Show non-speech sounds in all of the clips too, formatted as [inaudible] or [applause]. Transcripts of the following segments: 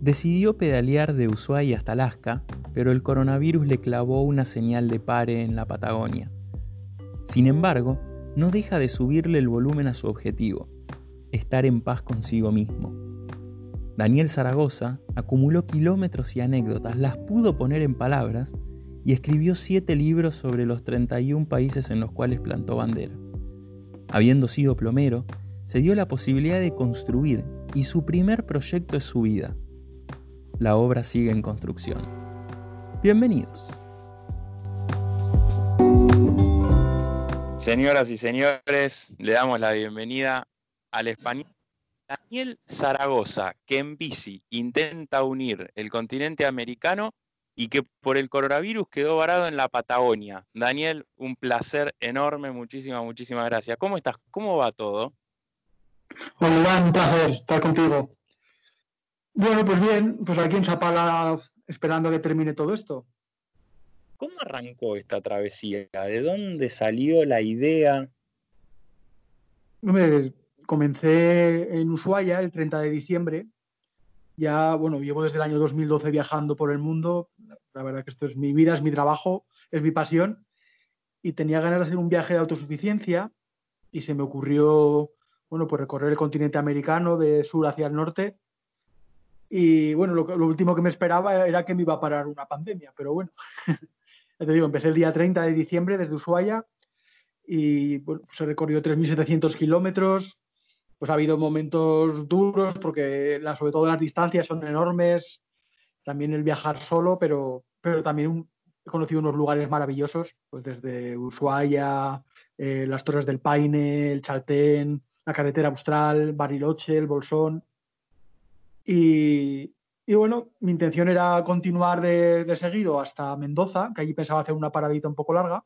Decidió pedalear de Ushuaia hasta Alaska, pero el coronavirus le clavó una señal de pare en la Patagonia. Sin embargo, no deja de subirle el volumen a su objetivo, estar en paz consigo mismo. Daniel Zaragoza acumuló kilómetros y anécdotas, las pudo poner en palabras y escribió siete libros sobre los 31 países en los cuales plantó bandera. Habiendo sido plomero, se dio la posibilidad de construir y su primer proyecto es su vida. La obra sigue en construcción. Bienvenidos. Señoras y señores, le damos la bienvenida al español Daniel Zaragoza, que en bici intenta unir el continente americano y que por el coronavirus quedó varado en la Patagonia. Daniel, un placer enorme, muchísimas, muchísimas gracias. ¿Cómo estás? ¿Cómo va todo? Hola, un placer estar contigo. Bueno, pues bien, pues aquí en Zapala esperando que termine todo esto. ¿Cómo arrancó esta travesía? ¿De dónde salió la idea? comencé en Ushuaia el 30 de diciembre. Ya, bueno, llevo desde el año 2012 viajando por el mundo. La verdad que esto es mi vida, es mi trabajo, es mi pasión. Y tenía ganas de hacer un viaje de autosuficiencia y se me ocurrió, bueno, pues recorrer el continente americano de sur hacia el norte. Y bueno, lo, último que me esperaba era que me iba a parar una pandemia, pero bueno, [laughs] te digo, empecé el día 30 de diciembre desde Ushuaia y se recorrió 3.700 kilómetros. Pues ha habido momentos duros porque sobre todo las distancias son enormes, también el viajar solo, pero, pero también he conocido unos lugares maravillosos, pues desde Ushuaia, eh, las Torres del Paine, el Chaltén, la carretera austral, Bariloche, el Bolsón. Y, bueno, mi intención era continuar de, seguido hasta Mendoza, que allí pensaba hacer una paradita un poco larga.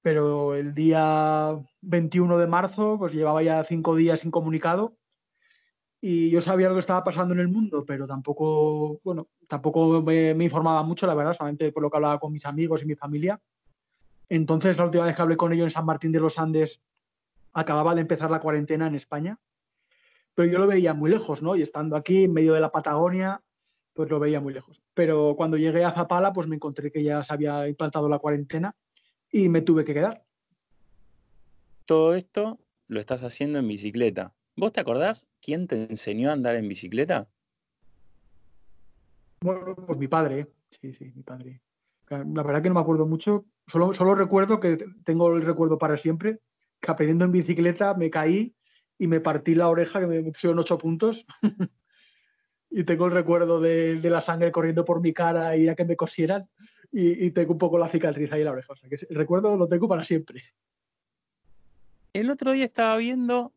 Pero el día 21 de marzo, pues llevaba ya cinco días sin comunicado y yo sabía lo que estaba pasando en el mundo, pero tampoco, bueno, tampoco me, informaba mucho, la verdad, solamente por lo que hablaba con mis amigos y mi familia. Entonces, la última vez que hablé con ellos en San Martín de los Andes, acababa de empezar la cuarentena en España pero yo lo veía muy lejos, ¿no? Y estando aquí en medio de la Patagonia, pues lo veía muy lejos. Pero cuando llegué a Zapala, pues me encontré que ya se había implantado la cuarentena y me tuve que quedar. Todo esto lo estás haciendo en bicicleta. ¿Vos te acordás quién te enseñó a andar en bicicleta? Bueno, pues mi padre, sí, sí, mi padre. La verdad que no me acuerdo mucho, solo, solo recuerdo que tengo el recuerdo para siempre, que aprendiendo en bicicleta me caí y me partí la oreja, que me pusieron ocho puntos. [laughs] y tengo el recuerdo de, la sangre corriendo por mi cara y a que me cosieran. Y, tengo un poco la cicatriz ahí en la oreja. O sea, que el recuerdo lo tengo para siempre. El otro día estaba viendo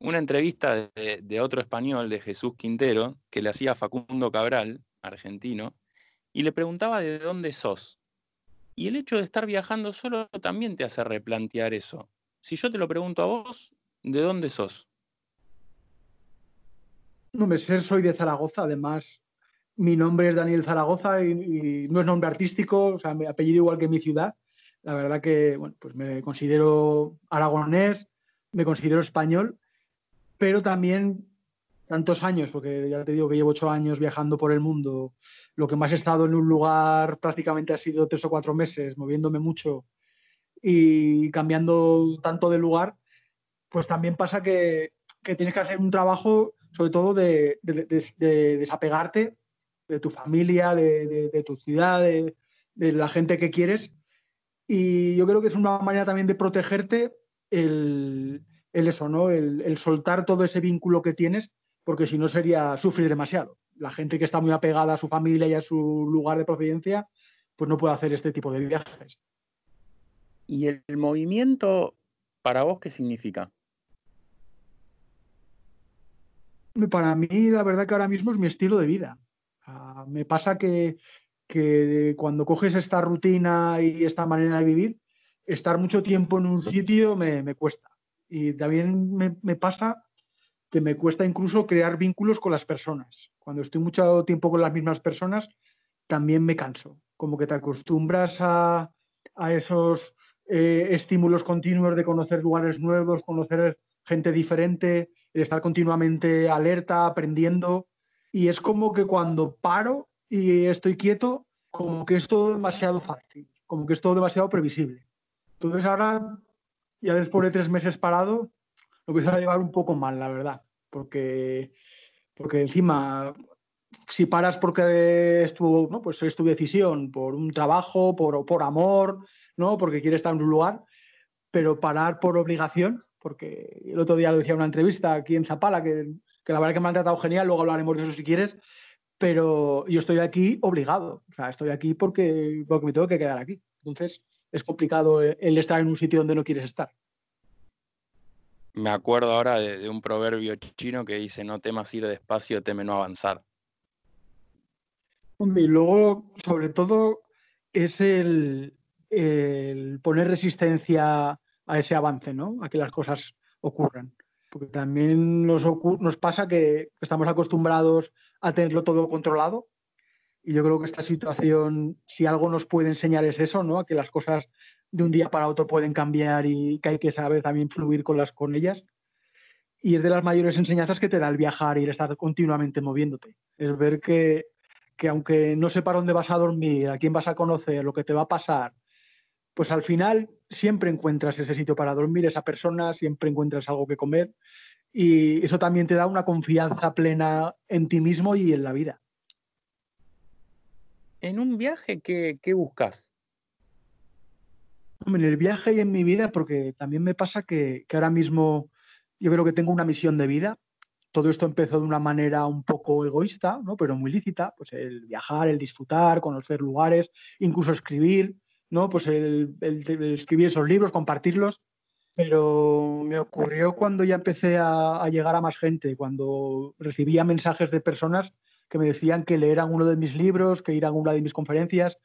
una entrevista de, de, otro español, de Jesús Quintero, que le hacía Facundo Cabral, argentino, y le preguntaba de dónde sos. Y el hecho de estar viajando solo también te hace replantear eso. Si yo te lo pregunto a vos, ¿De dónde sos? No me sé, soy de Zaragoza, además. Mi nombre es Daniel Zaragoza y, no es nombre artístico, o sea, mi apellido igual que mi ciudad. La verdad que, bueno, pues me considero aragonés, me considero español, pero también tantos años, porque ya te digo que llevo ocho años viajando por el mundo, lo que más he estado en un lugar prácticamente ha sido tres o cuatro meses, moviéndome mucho y cambiando tanto de lugar, pues también pasa que, tienes que hacer un trabajo, sobre todo de, desapegarte de tu familia, de, tu ciudad, de, la gente que quieres. Y yo creo que es una manera también de protegerte el, eso, ¿no? El, soltar todo ese vínculo que tienes, porque si no sería sufrir demasiado. La gente que está muy apegada a su familia y a su lugar de procedencia, pues no puede hacer este tipo de viajes. ¿Y el movimiento para vos qué significa? Para mí la verdad que ahora mismo es mi estilo de vida. me pasa que, cuando coges esta rutina y esta manera de vivir, estar mucho tiempo en un sitio me, cuesta. Y también me, pasa que me cuesta incluso crear vínculos con las personas. Cuando estoy mucho tiempo con las mismas personas, también me canso. Como que te acostumbras a, esos eh, estímulos continuos de conocer lugares nuevos, conocer gente diferente, el estar continuamente alerta, aprendiendo. y es como que cuando paro y estoy quieto, como que es todo demasiado fácil, como que es todo demasiado previsible. Entonces ahora, ya después de tres meses parado, lo empiezo a llevar un poco mal, la verdad, porque, porque encima, si paras porque es tu, ¿no? pues es tu decisión, por un trabajo, por, por amor, ¿no? porque quieres estar en un lugar, pero parar por obligación, porque el otro día lo decía en una entrevista aquí en Zapala, que, que la verdad que me han tratado genial, luego hablaremos de eso si quieres, pero yo estoy aquí obligado, o sea, estoy aquí porque, porque me tengo que quedar aquí. Entonces, es complicado el estar en un sitio donde no quieres estar. Me acuerdo ahora de, un proverbio chino que dice, no temas ir despacio, teme no avanzar. Y luego, sobre todo, es el, el poner resistencia a ese avance, ¿no? A que las cosas ocurran. Porque también nos, nos pasa que estamos acostumbrados a tenerlo todo controlado. Y yo creo que esta situación, si algo nos puede enseñar es eso, ¿no? A que las cosas de un día para otro pueden cambiar y que hay que saber también fluir con, las, con ellas. Y es de las mayores enseñanzas que te da el viajar y el estar continuamente moviéndote. Es ver que, que aunque no sepas dónde vas a dormir, a quién vas a conocer, lo que te va a pasar, pues al final siempre encuentras ese sitio para dormir, esa persona, siempre encuentras algo que comer y eso también te da una confianza plena en ti mismo y en la vida. En un viaje, ¿qué, buscas? En el viaje y en mi vida, porque también me pasa que, que ahora mismo yo creo que tengo una misión de vida. Todo esto empezó de una manera un poco egoísta, ¿no? pero muy lícita, pues el viajar, el disfrutar, conocer lugares, incluso escribir, ¿no? Pues el, escribir esos libros, compartirlos. Pero me ocurrió cuando ya empecé a, llegar a más gente, cuando recibía mensajes de personas que me decían que leeran uno de mis libros, que ir a una de mis conferencias,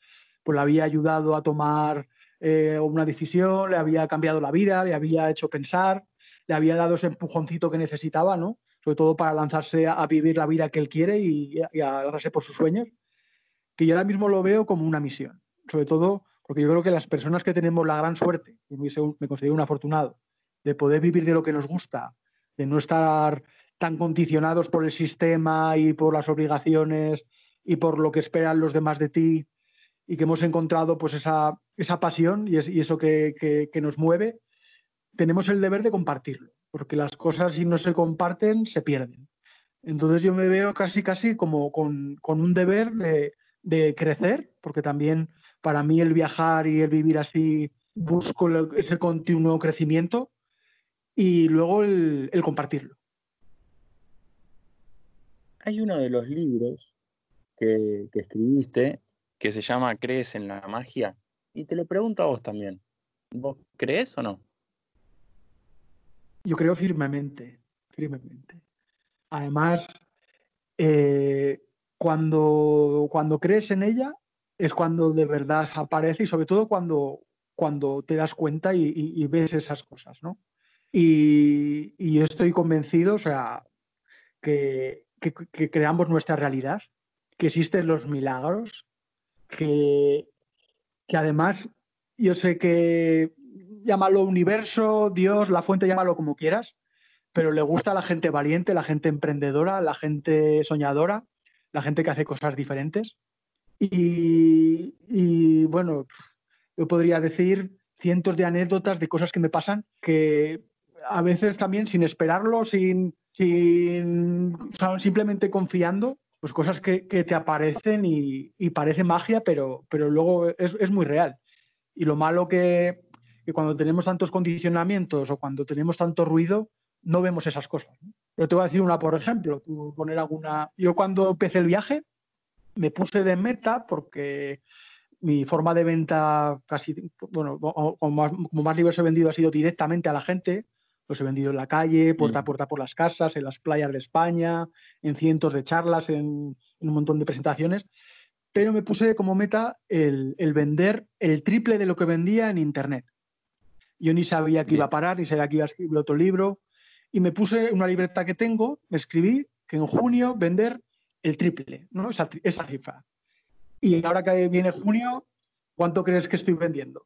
pues le había ayudado a tomar eh, una decisión, le había cambiado la vida, le había hecho pensar, le había dado ese empujoncito que necesitaba, ¿no? Sobre todo para lanzarse a, vivir la vida que él quiere y, y a lanzarse por sus sueños, que yo ahora mismo lo veo como una misión. Sobre todo porque yo creo que las personas que tenemos la gran suerte, y me considero un afortunado, de poder vivir de lo que nos gusta, de no estar tan condicionados por el sistema y por las obligaciones y por lo que esperan los demás de ti, y que hemos encontrado pues esa, esa pasión y, eso que, nos mueve, tenemos el deber de compartirlo, porque las cosas si no se comparten se pierden. Entonces yo me veo casi casi como con, un deber de, de crecer, porque también para mí el viajar y el vivir así busco ese continuo crecimiento y luego el, compartirlo. Hay uno de los libros que, escribiste que se llama ¿Crees en la magia? Y te lo pregunto a vos también. ¿Vos crees o no? Yo creo firmemente, firmemente. Además, eh, cuando, cuando crees en ella, es cuando de verdad aparece y sobre todo cuando, cuando te das cuenta y, ves esas cosas, ¿no? Y, yo estoy convencido, o sea, que, creamos nuestra realidad, que existen los milagros, que, que además yo sé que llámalo universo, Dios, la fuente, llámalo como quieras, pero le gusta a la gente valiente, la gente emprendedora, la gente soñadora, la gente que hace cosas diferentes. Y, bueno, yo podría decir cientos de anécdotas de cosas que me pasan que a veces también sin esperarlo, sin, simplemente confiando, pues cosas que, te aparecen y, parece magia, pero, pero luego es, muy real. Y lo malo que, que, cuando tenemos tantos condicionamientos o cuando tenemos tanto ruido, no vemos esas cosas. Pero te voy a decir una, por ejemplo, poner alguna. Yo cuando empecé el viaje, me puse de meta porque mi forma de venta casi, bueno, como más, libros he vendido ha sido directamente a la gente. Los he vendido en la calle, puerta a mm. puerta por las casas, en las playas de España, en cientos de charlas, en, un montón de presentaciones. Pero me puse como meta el, vender el triple de lo que vendía en Internet. Yo ni sabía que iba a parar, ni sabía que iba a escribir otro libro. Y me puse una libreta que tengo, me escribí que en junio vender el triple, ¿no? Esa, cifra. Y ahora que viene junio, ¿cuánto crees que estoy vendiendo?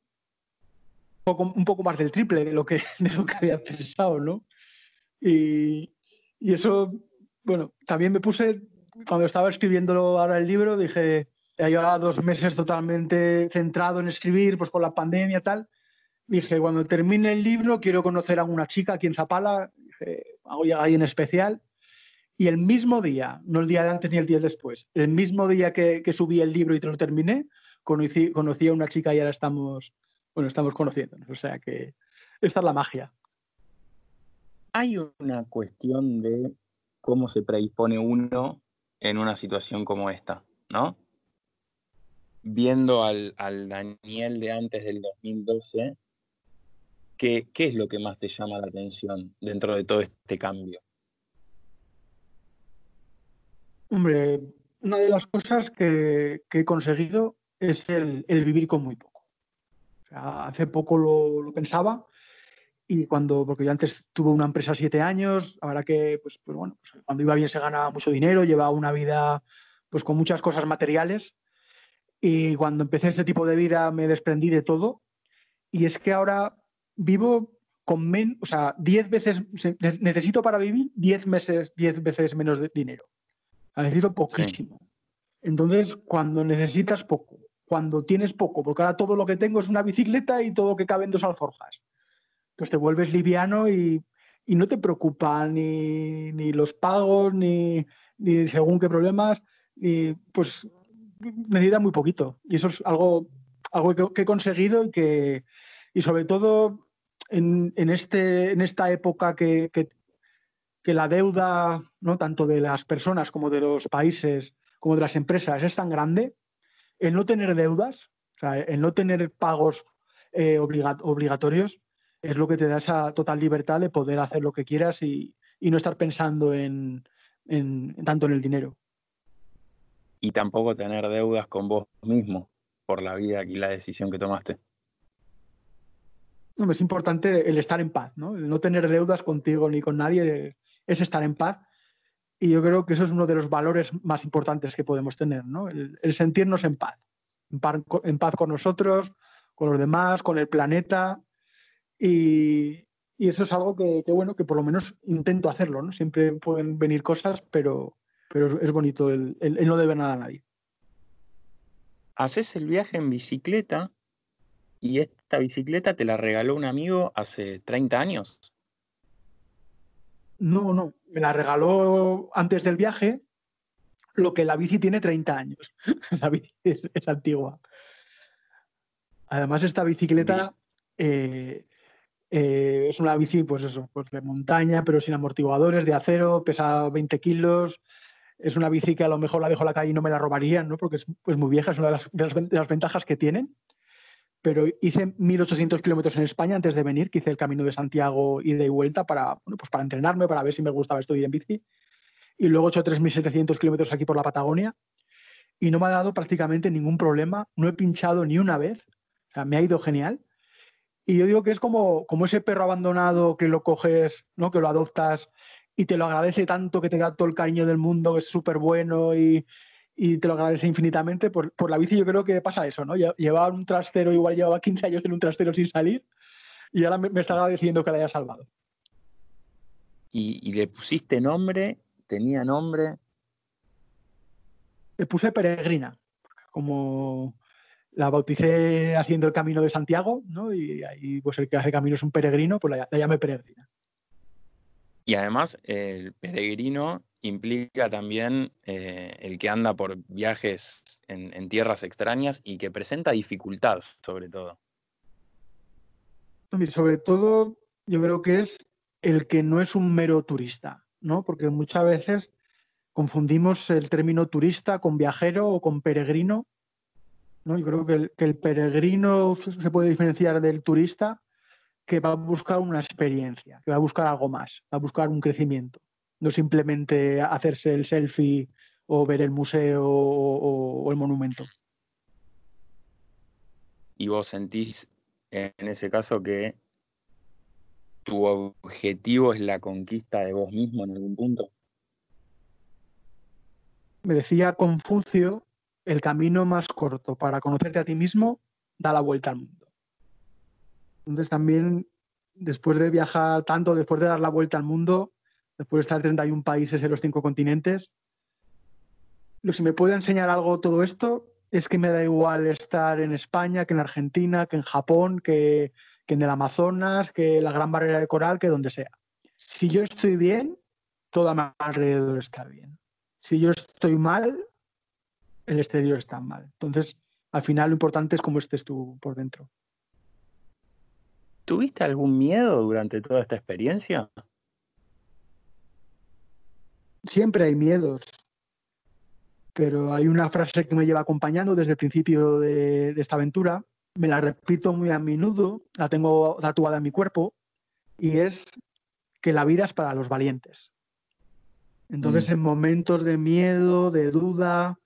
Un poco, más del triple de lo que, de lo que había pensado, ¿no? Y, eso, bueno, también me puse cuando estaba escribiendo ahora el libro, dije, ya llevaba dos meses totalmente centrado en escribir, pues con la pandemia y tal. Dije, cuando termine el libro, quiero conocer a una chica aquí en Zapala, dije, hago ya ahí en especial. Y el mismo día, no el día de antes ni el día después, el mismo día que, subí el libro y te lo terminé, conocí, a una chica y ahora estamos, bueno, estamos conociéndonos. O sea que esta es la magia. Hay una cuestión de cómo se predispone uno en una situación como esta, ¿no? Viendo al, Daniel de antes del 2012, ¿qué, ¿qué es lo que más te llama la atención dentro de todo este cambio? Hombre, una de las cosas que, he conseguido es el, vivir con muy poco. hace poco lo, pensaba y cuando, porque yo antes tuve una empresa siete años, ahora que, pues, pues bueno, pues cuando iba bien se ganaba mucho dinero, llevaba una vida pues con muchas cosas materiales y cuando empecé este tipo de vida me desprendí de todo y es que ahora vivo con menos, o sea, diez veces, necesito para vivir diez meses, diez veces menos de dinero. Necesito poquísimo. Entonces, cuando necesitas poco, cuando tienes poco, porque ahora todo lo que tengo es una bicicleta y todo lo que cabe en dos alforjas pues te vuelves liviano y, no te preocupan ni, los pagos, ni, según qué problemas, y pues necesitas muy poquito. Y eso es algo, algo que, he conseguido y que, y sobre todo en, este, en esta época que, que, la deuda, ¿no? tanto de las personas como de los países, como de las empresas, es tan grande, el no tener deudas, o sea, el no tener pagos eh, obligatorios, es lo que te da esa total libertad de poder hacer lo que quieras y, no estar pensando en, tanto en el dinero. Y tampoco tener deudas con vos mismo por la vida y la decisión que tomaste. No, es importante el estar en paz, ¿no? El no tener deudas contigo ni con nadie es estar en paz. Y yo creo que eso es uno de los valores más importantes que podemos tener, ¿no? El, sentirnos en paz. en paz. con nosotros, con los demás, con el planeta y, eso es algo que, bueno, que por lo menos intento hacerlo, ¿no? Siempre pueden venir cosas, pero, pero es bonito el, no deber nada a nadie. Haces el viaje en bicicleta y esta bicicleta te la regaló un amigo hace 30 años. No, no, me la regaló antes del viaje, lo que la bici tiene 30 años. [laughs] la bici es, antigua. Además, esta bicicleta eh, eh, es una bici, pues eso, pues de montaña, pero sin amortiguadores, de acero, pesa 20 kilos. Es una bici que a lo mejor la dejo en la calle y no me la robarían, ¿no? Porque es pues, muy vieja, es una de las, ventajas que tienen. Pero hice 1.800 kilómetros en España antes de venir, que hice el camino de Santiago y de vuelta para, pues para entrenarme, para ver si me gustaba esto en bici. Y luego he hecho 3.700 kilómetros aquí por la Patagonia y no me ha dado prácticamente ningún problema. No he pinchado ni una vez. O sea, me ha ido genial. Y yo digo que es como, como ese perro abandonado que lo coges, ¿no? que lo adoptas y te lo agradece tanto, que te da todo el cariño del mundo, es súper bueno y, te lo agradece infinitamente. Por, la bici yo creo que pasa eso, ¿no? Llevaba un trastero, igual llevaba 15 años en un trastero sin salir y ahora me, está agradeciendo que la haya salvado. ¿Y, ¿Y, le pusiste nombre? ¿Tenía nombre? Le puse Peregrina, como la bauticé haciendo el camino de Santiago, ¿no? Y ahí, pues el que hace camino es un peregrino, pues la, llamé peregrina. Y además, el peregrino implica también eh, el que anda por viajes en, tierras extrañas y que presenta dificultad, sobre todo. Sobre todo, yo creo que es el que no es un mero turista, ¿no? Porque muchas veces confundimos el término turista con viajero o con peregrino ¿no? Yo creo que el, peregrino se puede diferenciar del turista que va a buscar una experiencia, que va a buscar algo más, va a buscar un crecimiento, no simplemente hacerse el selfie o ver el museo o, el monumento. ¿Y vos sentís en ese caso que tu objetivo es la conquista de vos mismo en algún punto? Me decía Confucio el camino más corto para conocerte a ti mismo da la vuelta al mundo. Entonces también, después de viajar tanto, después de dar la vuelta al mundo, después de estar en 31 países en los cinco continentes, lo si me puede enseñar algo todo esto, es que me da igual estar en España, que en Argentina, que en Japón, que, en el Amazonas, que la Gran Barrera de Coral, que donde sea. Si yo estoy bien, todo a mi alrededor está bien. Si yo estoy mal, el exterior está mal. Entonces, al final lo importante es cómo estés tú por dentro. ¿Tuviste algún miedo durante toda esta experiencia? Siempre hay miedos, pero hay una frase que me lleva acompañando desde el principio de, esta aventura. Me la repito muy a menudo, la tengo tatuada en mi cuerpo, y es que la vida es para los valientes. Entonces, mm. en momentos de miedo, de duda,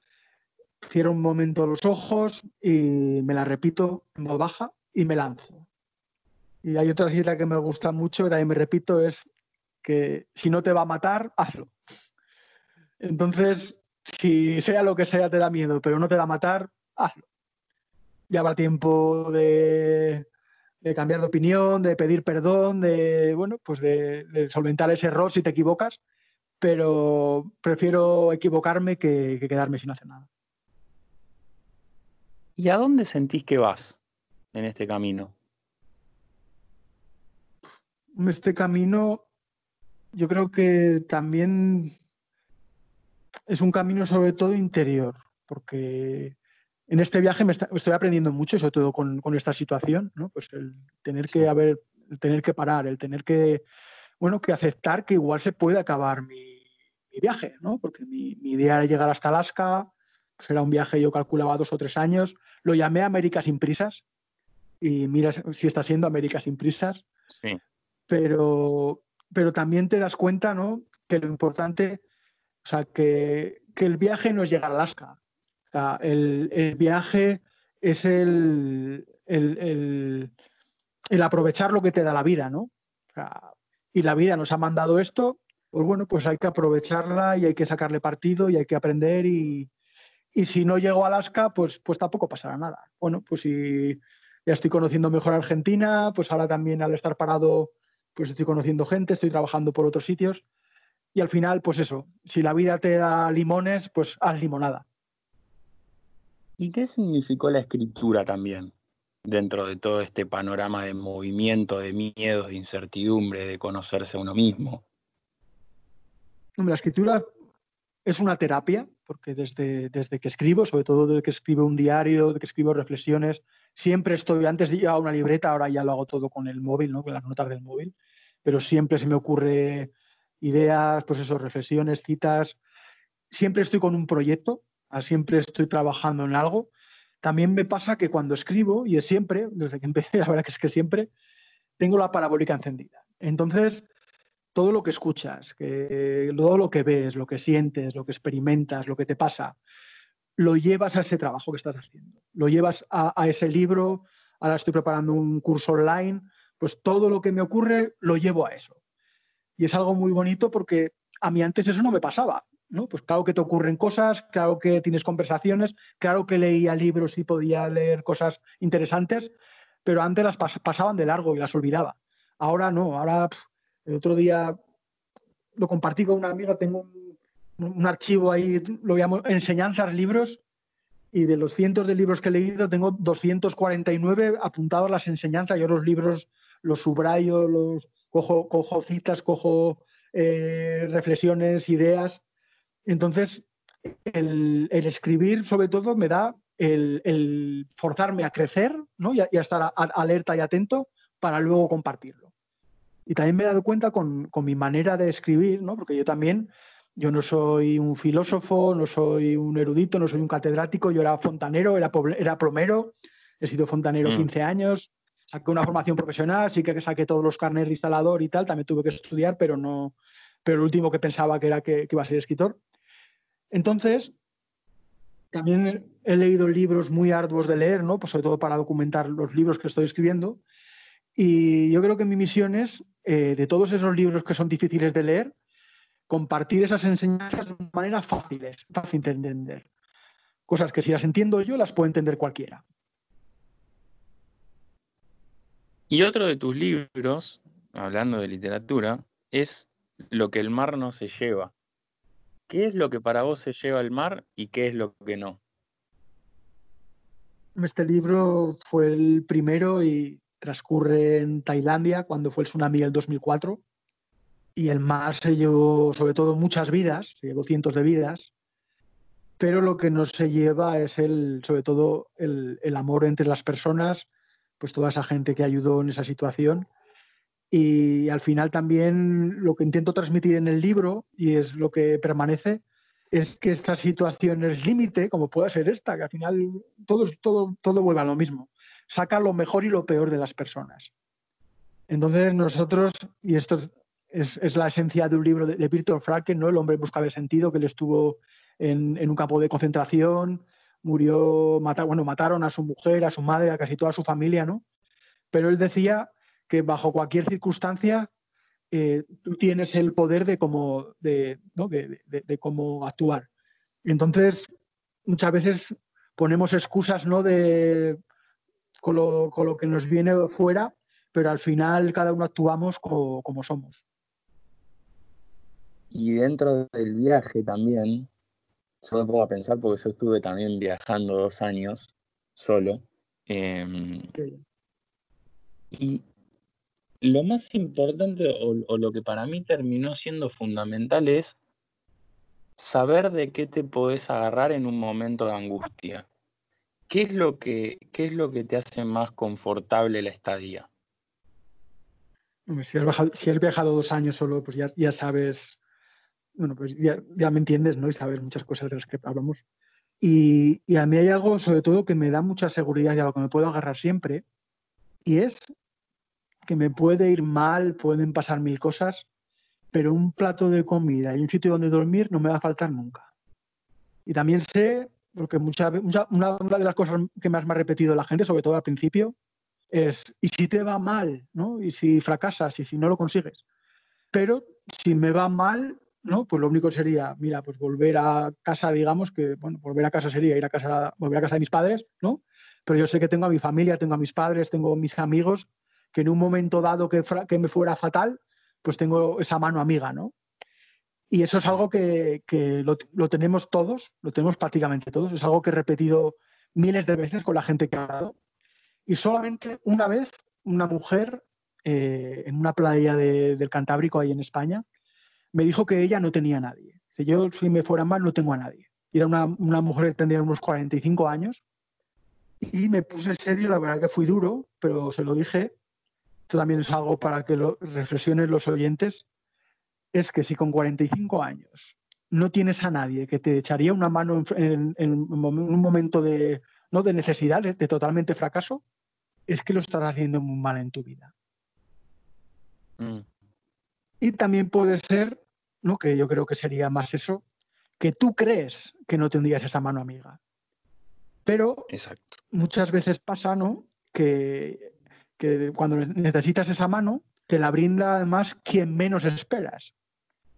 cierro un momento los ojos y me la repito en voz baja y me lanzo. Y hay otra cita que me gusta mucho, que también me repito, es que si no te va a matar, hazlo. Entonces, si sea lo que sea te da miedo, pero no te va a matar, hazlo. Ya va tiempo de, cambiar de opinión, de pedir perdón, de, bueno, pues de, solventar ese error si te equivocas, pero prefiero equivocarme que quedarme sin hacer nada. ¿Y a dónde sentís que vas en este camino? Este camino, yo creo que también es un camino sobre todo interior, porque en este viaje me estoy aprendiendo mucho, sobre todo con, esta situación, ¿no? Pues el tener que haber, el tener que parar, el tener que, bueno, que aceptar que igual se puede acabar mi, viaje, ¿no? Porque mi, mi, idea era llegar hasta Alaska, será un viaje, yo calculaba dos o tres años. Lo llamé América sin prisas y mira si está siendo América sin prisas. Sí. Pero, pero también te das cuenta, ¿no? Que lo importante, o sea, que, el viaje no es llegar a Alaska. O sea, el, viaje es el, el, aprovechar lo que te da la vida, ¿no? y la vida nos ha mandado esto, pues bueno, pues hay que aprovecharla y hay que sacarle partido y hay que aprender y, y si no llego a Alaska, pues, pues tampoco pasará nada. Bueno, pues si ya estoy conociendo mejor Argentina, pues ahora también al estar parado, pues estoy conociendo gente, estoy trabajando por otros sitios. Y al final, pues eso, si la vida te da limones, pues haz limonada. ¿Y qué significó la escritura también dentro de todo este panorama de movimiento, de miedos, de incertidumbre, de conocerse a uno mismo? La escritura es una terapia, porque desde, desde que escribo, sobre todo desde que escribo un diario, desde que escribo reflexiones, siempre estoy, antes de llevar una libreta, ahora ya lo hago todo con el móvil, ¿no? con las notas del móvil, pero siempre se me ocurre ideas, pues eso, reflexiones, citas. Siempre estoy con un proyecto, siempre estoy trabajando en algo. También me pasa que cuando escribo, y es siempre, desde que empecé, [laughs] la verdad que es que siempre, tengo la parabólica encendida. Entonces, todo lo que escuchas, todo lo que ves, lo que sientes, lo que experimentas, lo que te pasa, lo llevas a ese trabajo que estás haciendo, lo llevas a, ese libro, ahora estoy preparando un curso online, pues todo lo que me ocurre lo llevo a eso. Y es algo muy bonito porque a mí antes eso no me pasaba. ¿no? Pues claro que te ocurren cosas, claro que tienes conversaciones, claro que leía libros y podía leer cosas interesantes, pero antes las pasaban de largo y las olvidaba. Ahora no, ahora el otro día lo compartí con una amiga, tengo un, archivo ahí, lo llamo enseñanzas libros, y de los cientos de libros que he leído, tengo 249 apuntados a las enseñanzas. Yo los libros los subrayo, los cojo, cojo citas, cojo eh, reflexiones, ideas. Entonces, el, escribir, sobre todo, me da el, forzarme a crecer ¿no? y, a, estar alerta y atento para luego compartirlo. Y también me he dado cuenta con, mi manera de escribir, ¿no? porque yo también, yo no soy un filósofo, no soy un erudito, no soy un catedrático, yo era fontanero, era, era plomero, he sido fontanero 15 mm. años, saqué una formación profesional, sí que saqué todos los carnes de instalador y tal, también tuve que estudiar, pero no, pero el último que pensaba que era que, iba a ser escritor. Entonces, también he leído libros muy arduos de leer, ¿no? Pues sobre todo para documentar los libros que estoy escribiendo. Y yo creo que mi misión es, eh, de todos esos libros que son difíciles de leer, compartir esas enseñanzas de manera fáciles, fácil de entender. Cosas que si las entiendo yo, las puede entender cualquiera. Y otro de tus libros, hablando de literatura, es Lo que el mar no se lleva. ¿Qué es lo que para vos se lleva al mar y qué es lo que no? Este libro fue el primero y transcurre en Tailandia cuando fue el tsunami del 2004 y el mar se llevó sobre todo muchas vidas, se llevó cientos de vidas, pero lo que no se lleva es el, sobre todo el, el amor entre las personas, pues toda esa gente que ayudó en esa situación y al final también lo que intento transmitir en el libro, y es lo que permanece, es que estas situaciones límite, como pueda ser esta, que al final todo, todo, todo vuelve a lo mismo, saca lo mejor y lo peor de las personas. Entonces nosotros, y esto es, es, la esencia de un libro de, de Franken, ¿no? El hombre buscaba el sentido, que él estuvo en, en un campo de concentración, murió, mata, bueno, mataron a su mujer, a su madre, a casi toda su familia, ¿no? Pero él decía que bajo cualquier circunstancia eh, tú tienes el poder de cómo, de, ¿no? de, de, cómo actuar. Entonces, muchas veces ponemos excusas ¿no? de, con, lo, con lo que nos viene fuera, pero al final cada uno actuamos como somos. Y dentro del viaje también, yo me puedo pensar porque yo estuve también viajando dos años solo. Sí. Y lo más importante o, lo que para mí terminó siendo fundamental es saber de qué te podés agarrar en un momento de angustia. ¿Qué es lo que, qué es lo que te hace más confortable la estadía? Si has, si has viajado dos años solo, pues ya, ya sabes, bueno, pues ya, ya, me entiendes, ¿no? Y sabes muchas cosas de las que hablamos. Y, y a mí hay algo, sobre todo, que me da mucha seguridad y a lo que me puedo agarrar siempre, y es que me puede ir mal, pueden pasar mil cosas, pero un plato de comida y un sitio donde dormir no me va a faltar nunca. Y también sé, porque mucha, mucha, una, una, de las cosas que más me ha repetido la gente, sobre todo al principio, es, ¿y si te va mal? ¿no? ¿Y si fracasas? ¿Y si no lo consigues? Pero si me va mal, ¿no? Pues lo único sería, mira, pues volver a casa, digamos que, bueno, volver a casa sería ir a casa, volver a casa de mis padres, ¿no? Pero yo sé que tengo a mi familia, tengo a mis padres, tengo a mis amigos que en un momento dado que, me fuera fatal, pues tengo esa mano amiga, ¿no? Y eso es algo que, lo, tenemos todos, lo tenemos prácticamente todos, es algo que he repetido miles de veces con la gente que ha hablado. Y solamente una vez una mujer eh, en una playa de, del Cantábrico, ahí en España, me dijo que ella no tenía a nadie. Si yo, si me fuera mal, no tengo a nadie. Y era una, una mujer que tendría unos 45 años. Y me puse serio, la verdad que fui duro, pero se lo dije esto también es algo para que lo reflexionen los oyentes, es que si con 45 años no tienes a nadie que te echaría una mano en, en, en un momento de, ¿no? de necesidad, de, de, totalmente fracaso, es que lo estás haciendo muy mal en tu vida. Mm. Y también puede ser, ¿no? que yo creo que sería más eso, que tú crees que no tendrías esa mano amiga. Pero Exacto. muchas veces pasa, ¿no? Que que cuando necesitas esa mano, te la brinda además quien menos esperas.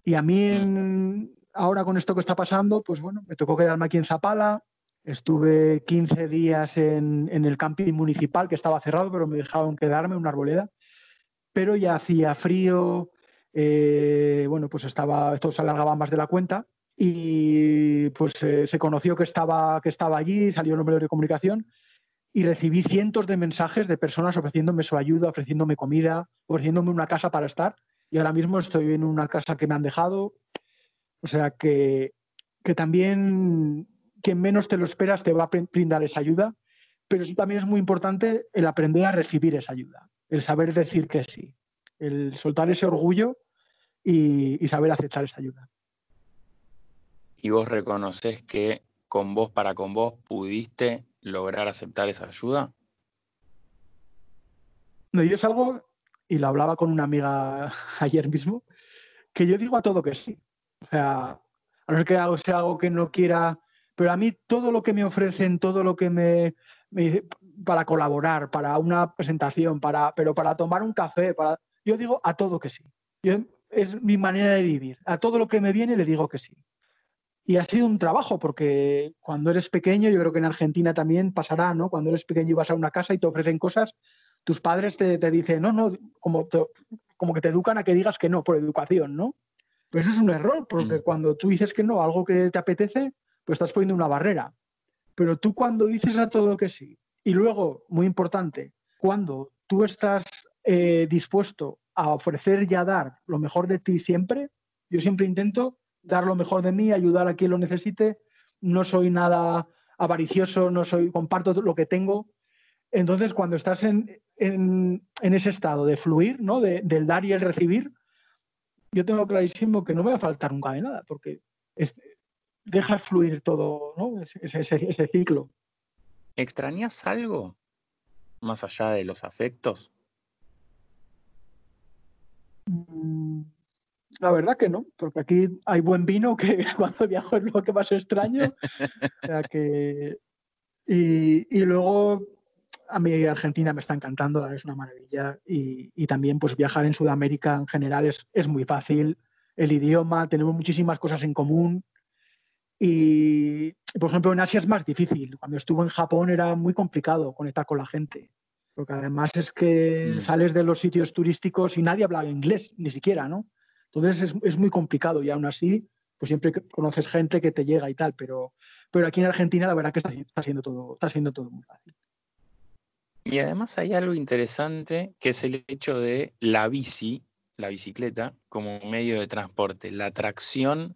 Y a mí, en, ahora con esto que está pasando, pues bueno, me tocó quedarme aquí en Zapala. Estuve 15 días en, en el camping municipal, que estaba cerrado, pero me dejaron quedarme, una arboleda. Pero ya hacía frío, eh, bueno, pues estaba, esto se alargaba más de la cuenta. Y pues eh, se conoció que estaba, que estaba allí, salió el número de comunicación y recibí cientos de mensajes de personas ofreciéndome su ayuda, ofreciéndome comida, ofreciéndome una casa para estar. Y ahora mismo estoy en una casa que me han dejado. O sea que, que también quien menos te lo esperas te va a brindar esa ayuda, pero sí también es muy importante el aprender a recibir esa ayuda, el saber decir que sí, el soltar ese orgullo y, y saber aceptar esa ayuda. Y vos reconoces que con vos para con vos pudiste lograr aceptar esa ayuda? No, yo es algo, y lo hablaba con una amiga [laughs] ayer mismo, que yo digo a todo que sí. O sea, a no ser que hago, sea algo que no quiera, pero a mí todo lo que me ofrecen, todo lo que me, me para colaborar, para una presentación, para, pero para tomar un café, para, yo digo a todo que sí. Yo, es mi manera de vivir. A todo lo que me viene le digo que sí. Y ha sido un trabajo, porque cuando eres pequeño, yo creo que en Argentina también pasará, ¿no? Cuando eres pequeño y vas a una casa y te ofrecen cosas, tus padres te, te dicen, no, no, como, te, como que te educan a que digas que no, por educación, ¿no? Pero eso es un error, porque mm. cuando tú dices que no, algo que te apetece, pues estás poniendo una barrera. Pero tú cuando dices a todo que sí, y luego, muy importante, cuando tú estás eh, dispuesto a ofrecer y a dar lo mejor de ti siempre, yo siempre intento dar lo mejor de mí, ayudar a quien lo necesite, no soy nada avaricioso, no soy, comparto lo que tengo. Entonces, cuando estás en, ese estado de fluir, ¿no? del dar y el recibir, yo tengo clarísimo que no va a faltar nunca de nada, porque dejas fluir todo, ¿no? ese, ciclo. ¿Extrañas algo más allá de los afectos? Mm, la verdad que no, porque aquí hay buen vino que [laughs] cuando viajo es lo que más extraño. o sea que... y, luego a mí Argentina me está encantando, es una maravilla. Y, también pues viajar en Sudamérica en general es, es, muy fácil. El idioma, tenemos muchísimas cosas en común. Y, por ejemplo, en Asia es más difícil. Cuando estuve en Japón era muy complicado conectar con la gente. Porque además es que mm. sales de los sitios turísticos y nadie habla inglés, ni siquiera, ¿no? Entonces es, es, muy complicado y aún así, pues siempre conoces gente que te llega y tal, pero, pero aquí en Argentina la verdad que está, está, siendo todo, está siendo todo muy fácil. Y además hay algo interesante que es el hecho de la bici, la bicicleta, como medio de transporte, la tracción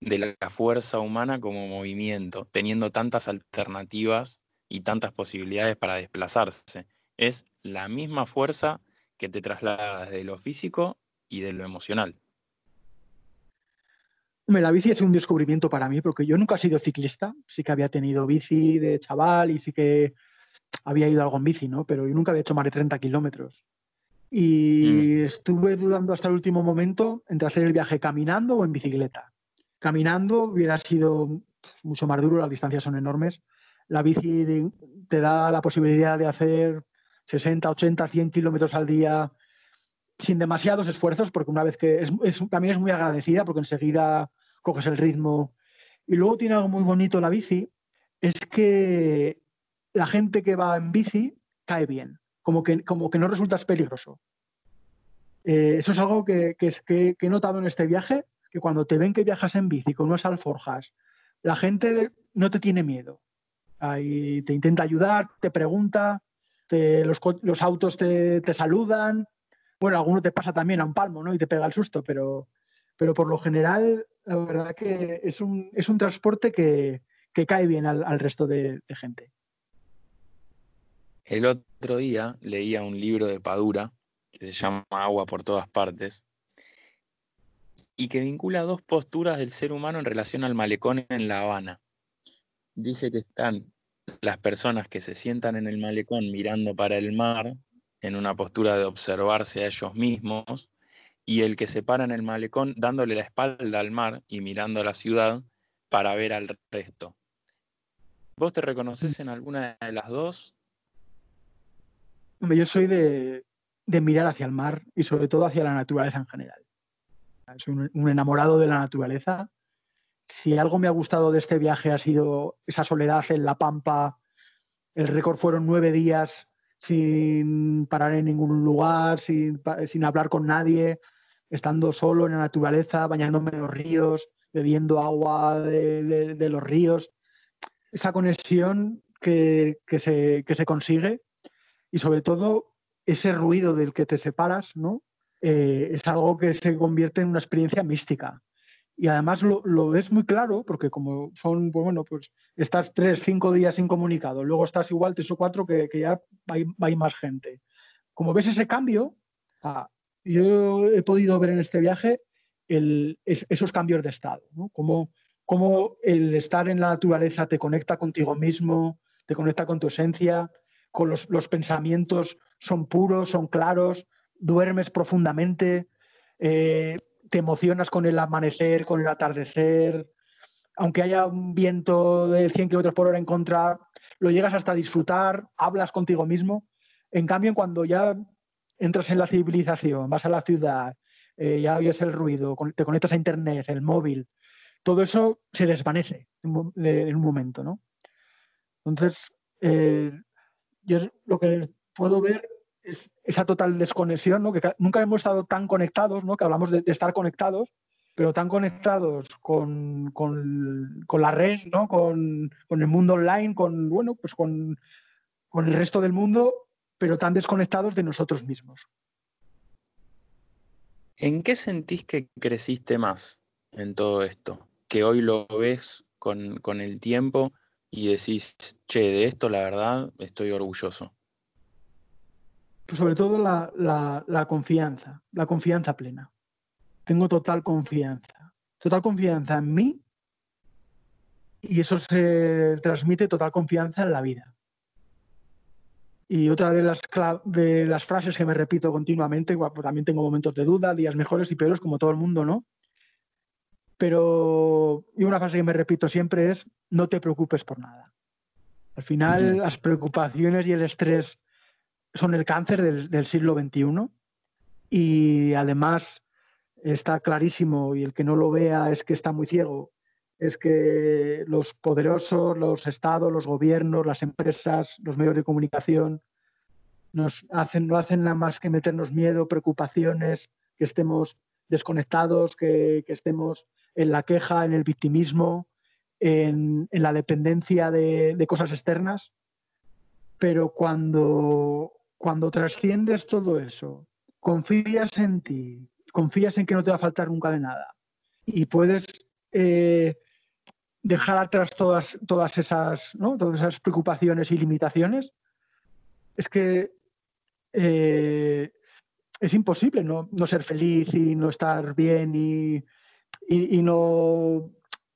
de la fuerza humana como movimiento, teniendo tantas alternativas y tantas posibilidades para desplazarse. Es la misma fuerza que te traslada de lo físico y de lo emocional. La bici es un descubrimiento para mí porque yo nunca he sido ciclista, sí que había tenido bici de chaval y sí que había ido algo en bici, ¿no? Pero yo nunca había hecho más de 30 kilómetros. Y mm. estuve dudando hasta el último momento entre hacer el viaje caminando o en bicicleta. Caminando hubiera sido mucho más duro, las distancias son enormes. La bici te da la posibilidad de hacer 60, 80, 100 kilómetros al día sin demasiados esfuerzos, porque una vez que también es muy agradecida, porque enseguida coges el ritmo. Y luego tiene algo muy bonito la bici, es que la gente que va en bici cae bien, como que, como que no resultas peligroso. Eh, eso es algo que, que, he notado en este viaje, que cuando te ven que viajas en bici con unas alforjas, la gente no te tiene miedo. Ahí te intenta ayudar, te pregunta, los, autos te, saludan. Bueno, alguno te pasa también a un palmo ¿no? y te pega el susto, pero, pero por lo general, la verdad que es un, es un transporte que, cae bien al, resto de gente. El otro día leía un libro de Padura que se llama Agua por todas partes y que vincula dos posturas del ser humano en relación al malecón en La Habana. Dice que están las personas que se sientan en el malecón mirando para el mar, en una postura de observarse a ellos mismos, y el que se para en el malecón dándole la espalda al mar y mirando a la ciudad para ver al resto. ¿Vos te reconoces en alguna de las dos? Yo soy de, mirar hacia el mar y sobre todo hacia la naturaleza en general. Soy un, enamorado de la naturaleza. Si algo me ha gustado de este viaje ha sido esa soledad en La Pampa. El récord fueron nueve días sin parar en ningún lugar, sin, hablar con nadie, estando solo en la naturaleza, bañándome en los ríos, bebiendo agua de, los ríos. Esa conexión que, se, que se consigue y sobre todo ese ruido del que te separas, ¿no? Eh, es algo que se convierte en una experiencia mística. Y además lo, ves muy claro, porque como son, pues bueno, pues estás tres, cinco días incomunicado, luego estás igual tres o cuatro que, ya hay, más gente. Como ves ese cambio, ah, yo he podido ver en este viaje esos cambios de estado, ¿no? Como, como el estar en la naturaleza te conecta contigo mismo, te conecta con tu esencia, con los, pensamientos son puros, son claros, duermes profundamente, eh, te emocionas con el amanecer, con el atardecer, aunque haya un viento de 100 km por hora en contra, lo llegas hasta disfrutar, hablas contigo mismo. En cambio, cuando ya entras en la civilización, vas a la ciudad, eh, ya oyes el ruido, te conectas a Internet, el móvil, todo eso se desvanece en, un momento, ¿no? Entonces, eh, yo lo que puedo ver es esa total desconexión, ¿no? que nunca hemos estado tan conectados, ¿no? que hablamos de, estar conectados, pero tan conectados con, la red, ¿no? Con, el mundo online, con, bueno, pues con, con el resto del mundo, pero tan desconectados de nosotros mismos. ¿En qué sentís que creciste más en todo esto? Que hoy lo ves con, con el tiempo y decís, che, de esto la verdad estoy orgulloso. Pues sobre todo la, confianza, la confianza plena. Tengo total confianza, total confianza en mí y eso se transmite total confianza en la vida. Y otra de las, de las frases que me repito continuamente, pues también tengo momentos de duda, días mejores y peores, como todo el mundo, ¿no? Pero y una frase que me repito siempre es, no te preocupes por nada. Al final, las preocupaciones y el estrés son el cáncer del, siglo XXI y además está clarísimo y el que no lo vea es que está muy ciego, es que los poderosos, los estados, los gobiernos, las empresas, los medios de comunicación nos hacen, no hacen nada más que meternos miedo, preocupaciones, que estemos desconectados, que, estemos en la queja, en el victimismo, en, la dependencia de, de, cosas externas. Pero cuando cuando trasciendes todo eso, confías en ti, confías en que no te va a faltar nunca de nada. Y puedes eh, dejar atrás todas, todas, esas, todas esas preocupaciones y limitaciones, es que eh, es imposible no, ser feliz y no estar bien y, no,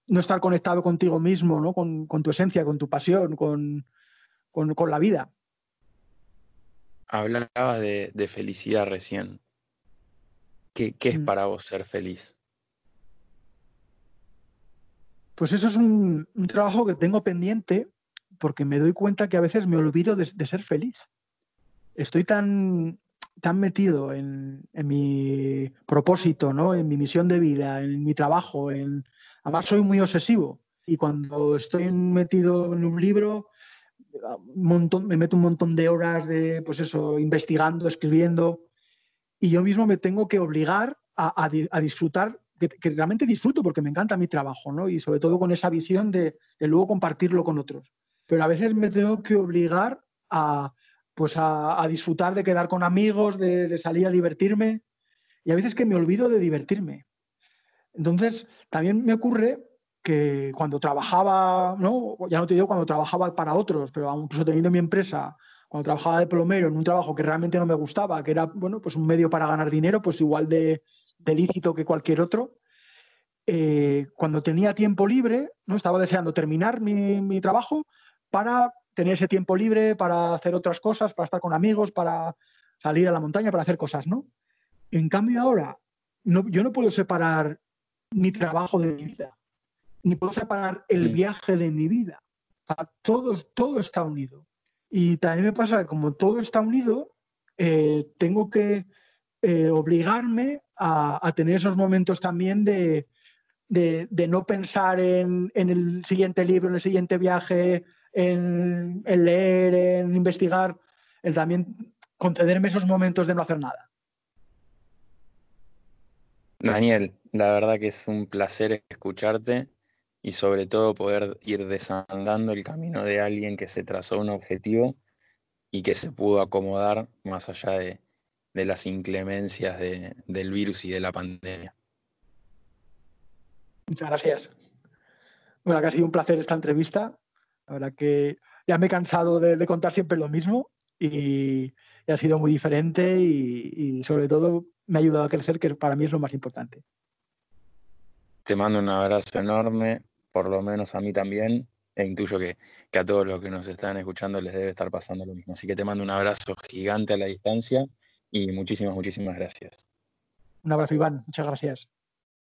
no, estar conectado contigo mismo, con, tu esencia, con tu pasión, con la vida. Hablabas de, felicidad recién. ¿Qué, es mm. para vos ser feliz? Pues eso es un, trabajo que tengo pendiente porque me doy cuenta que a veces me olvido de, ser feliz. Estoy tan, tan metido en, mi propósito, ¿no? en mi misión de vida, en mi trabajo. En... Además, soy muy obsesivo y cuando estoy metido en un libro, montón, me meto un montón de horas de, pues eso, investigando, escribiendo, y yo mismo me tengo que obligar a, disfrutar, que, realmente disfruto porque me encanta mi trabajo, ¿no? Y sobre todo con esa visión de, luego compartirlo con otros. Pero a veces me tengo que obligar a, pues a, disfrutar de quedar con amigos, de, de salir a divertirme, y a veces que me olvido de divertirme. Entonces, también me ocurre que cuando trabajaba, ¿no? ya no te digo cuando trabajaba para otros, pero incluso teniendo mi empresa, cuando trabajaba de plomero en un trabajo que realmente no me gustaba, que era bueno, pues un medio para ganar dinero, pues igual de, lícito que cualquier otro, eh, cuando tenía tiempo libre, ¿no? estaba deseando terminar mi, mi, trabajo para tener ese tiempo libre, para hacer otras cosas, para estar con amigos, para salir a la montaña, para hacer cosas, ¿no? En cambio ahora, no, yo no puedo separar mi trabajo de mi vida ni puedo separar el viaje de mi vida. todo, todo está unido. Y también me pasa que como todo está unido, eh, tengo que eh, obligarme a, tener esos momentos también de, no pensar en, el siguiente libro, en el siguiente viaje, en, en leer, en investigar, el también concederme esos momentos de no hacer nada. Daniel, la verdad que es un placer escucharte y sobre todo poder ir desandando el camino de alguien que se trazó un objetivo y que se pudo acomodar más allá de, las inclemencias del virus y de la pandemia. Muchas gracias. Bueno, que ha sido un placer esta entrevista. La verdad que ya me he cansado de, contar siempre lo mismo y, ha sido muy diferente y sobre todo me ha ayudado a crecer, que para mí es lo más importante. Te mando un abrazo enorme, por lo menos a mí también, e intuyo que, a todos los que nos están escuchando les debe estar pasando lo mismo. Así que te mando un abrazo gigante a la distancia y muchísimas, muchísimas gracias. Un abrazo, Iván. Muchas gracias.